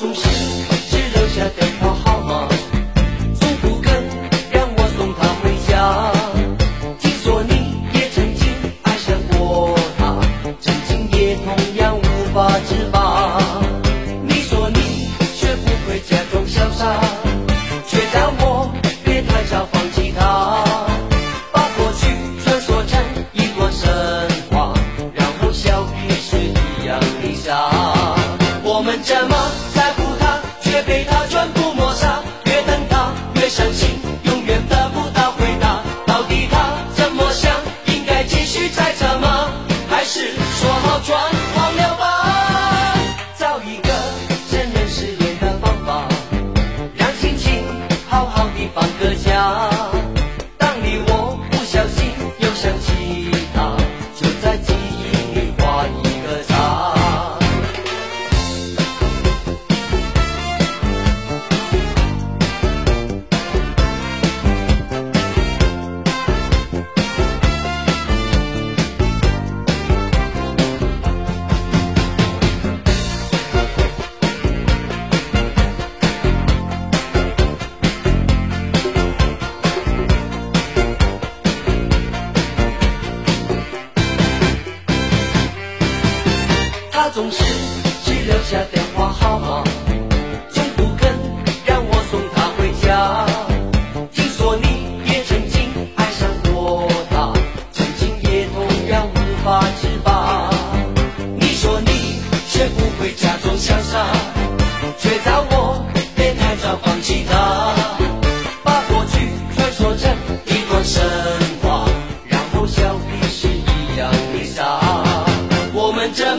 总是只留下电话号码，从不肯让我送她回家。听说你也曾经爱上过她，曾经也同样无法自拔。被他全部抹杀。越等他越伤心，总是只留下电话号码，从不肯让我送她回家。听说你也曾经爱上过他，曾经也同样无法自拔。你说你学不会假装潇洒，却叫我别太早放弃他，把过去传说成一段神话，然后笑彼是一样的傻。我们这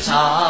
唱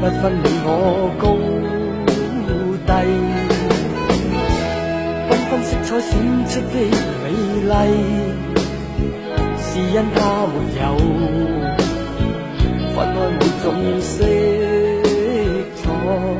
不分你我高低，缤纷色彩閃出的美丽，是因它没有分开每种色彩。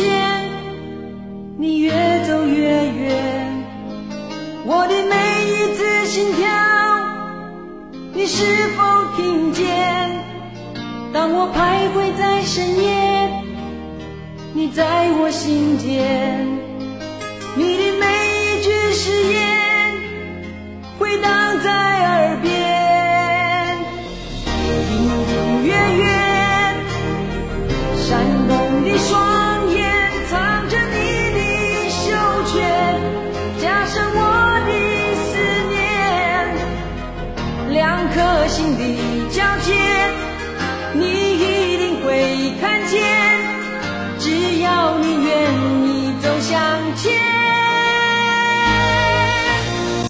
见，你越走越远，我的每一次心跳，你是否听见？当我徘徊在深夜，你在我心间，你的心的交接，